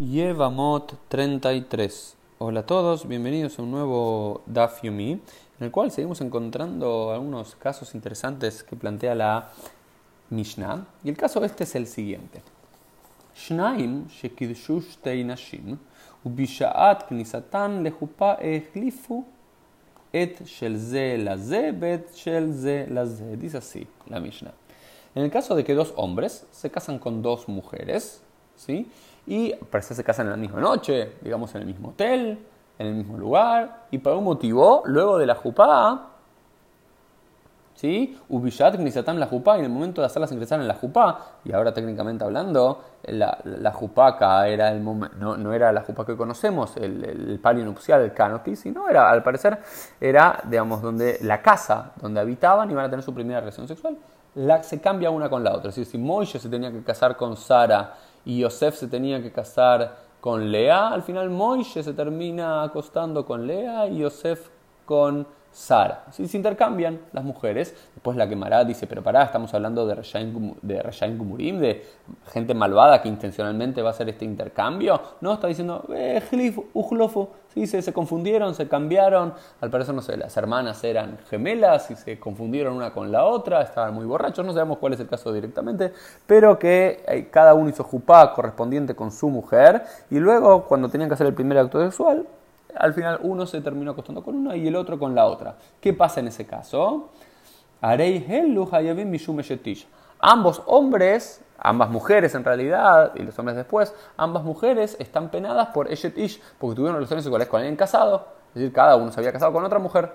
Yevamot 33. Hola a todos, bienvenidos a un nuevo Daf Yomi, en el cual seguimos encontrando algunos casos interesantes que plantea la Mishnah. Y el caso este es el siguiente. Shnaim shekidshu shtei nashim, ubisha'at knisatan lehupa ehlifu et shel ze laze bet shel ze laze. Dice así la Mishnah. En el caso de que dos hombres se casan con dos mujeres, ¿sí? y parece se casan en la misma noche, digamos en el mismo hotel, en el mismo lugar, y por un motivo, luego de la jupá, ¿sí? Ubishat la jupá, y en el momento de hacerlas ingresar en la jupá, y ahora técnicamente hablando, la, la era el momento, no, no, era la jupá que conocemos, el, palio nupcial, el canopy, sino era, al parecer, era, digamos, donde la casa donde habitaban iban a tener su primera relación sexual. La, se cambia una con la otra. Es decir, si Moisés se tenía que casar con Sara y Yosef se tenía que casar con Lea, al final Moishe se termina acostando con Lea y Yosef con Sara. Se intercambian las mujeres. Después la quemará dice, pero pará, estamos hablando de Reshaim, de Gumurim, de gente malvada que intencionalmente va a hacer este intercambio. No, está diciendo, eh, Sí, se, se, confundieron, se cambiaron. Al parecer, no sé, las hermanas eran gemelas y se confundieron una con la otra, estaban muy borrachos, no sabemos cuál es el caso directamente, pero que eh, cada uno hizo jupá correspondiente con su mujer y luego, cuando tenían que hacer el primer acto sexual, al final uno se terminó acostando con una y el otro con la otra. ¿Qué pasa en ese caso? Ambos hombres, ambas mujeres en realidad, y los hombres después, ambas mujeres están penadas por Eshet Ish, porque tuvieron relaciones sexuales con alguien casado, es decir, cada uno se había casado con otra mujer.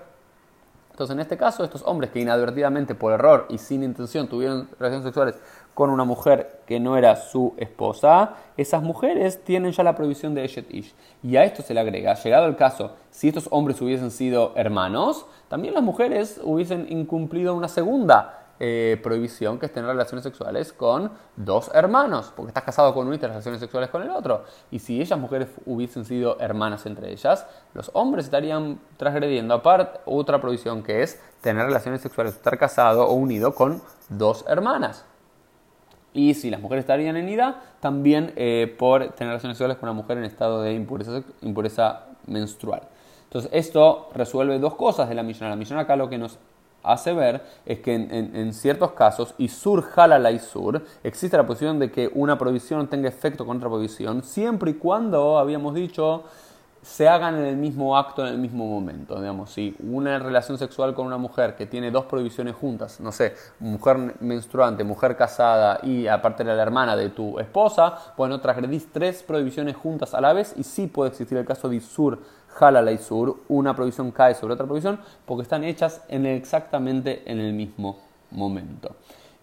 Entonces, en este caso, estos hombres que inadvertidamente, por error y sin intención, tuvieron relaciones sexuales con una mujer que no era su esposa, esas mujeres tienen ya la prohibición de Eshet Ish. Y a esto se le agrega, llegado el caso, si estos hombres hubiesen sido hermanos, también las mujeres hubiesen incumplido una segunda eh, prohibición que es tener relaciones sexuales con dos hermanos, porque estás casado con uno y tienes relaciones sexuales con el otro. Y si ellas mujeres hubiesen sido hermanas entre ellas, los hombres estarían transgrediendo aparte otra prohibición que es tener relaciones sexuales, estar casado o unido con dos hermanas. Y si las mujeres estarían en ida, también eh, por tener relaciones sexuales con una mujer en estado de impureza, impureza menstrual. Entonces, esto resuelve dos cosas de la misión. La misión acá lo que nos hace ver es que en, ciertos casos, Isur jala la Isur, existe la posición de que una provisión tenga efecto contra provisión, siempre y cuando, habíamos dicho, se hagan en el mismo acto, en el mismo momento. Digamos, si una relación sexual con una mujer que tiene dos prohibiciones juntas, no sé, mujer menstruante, mujer casada y aparte de la hermana de tu esposa, bueno, transgredís tres prohibiciones juntas a la vez y sí puede existir el caso de Isur jala la Isur, una provisión cae sobre otra provisión porque están hechas en exactamente en el mismo momento.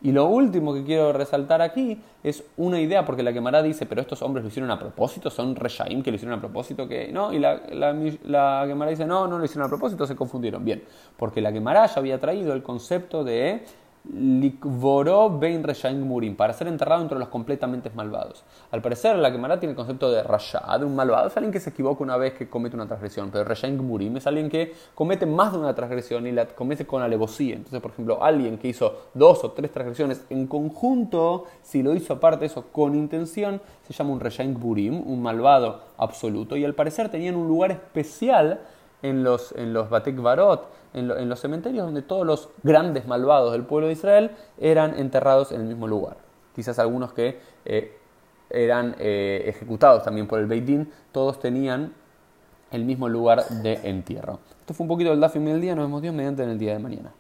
Y lo último que quiero resaltar aquí es una idea, porque la quemará dice, pero estos hombres lo hicieron a propósito, son Reshaim que lo hicieron a propósito, que no, y la, la, dice, no, no lo hicieron a propósito, se confundieron. Bien, porque la quemará ya había traído el concepto de Likvoró Bein Reshaim Murim, para ser enterrado entre los completamente malvados. Al parecer, la Gemara tiene el concepto de Rasha, de un malvado. Es alguien que se equivoca una vez que comete una transgresión, pero Reshaim Murim es alguien que comete más de una transgresión y la comete con alevosía. Entonces, por ejemplo, alguien que hizo dos o tres transgresiones en conjunto, si lo hizo aparte eso con intención, se llama un Reshaim Murim, un malvado absoluto. Y al parecer tenían un lugar especial en los, en los Batek Barot, en, los cementerios donde todos los grandes malvados del pueblo de Israel eran enterrados en el mismo lugar. Quizás algunos que eh, eran eh, ejecutados también por el Beit Din, todos tenían el mismo lugar de entierro. Esto fue un poquito del Dafim del día, nos vemos Dios mediante en el día de mañana.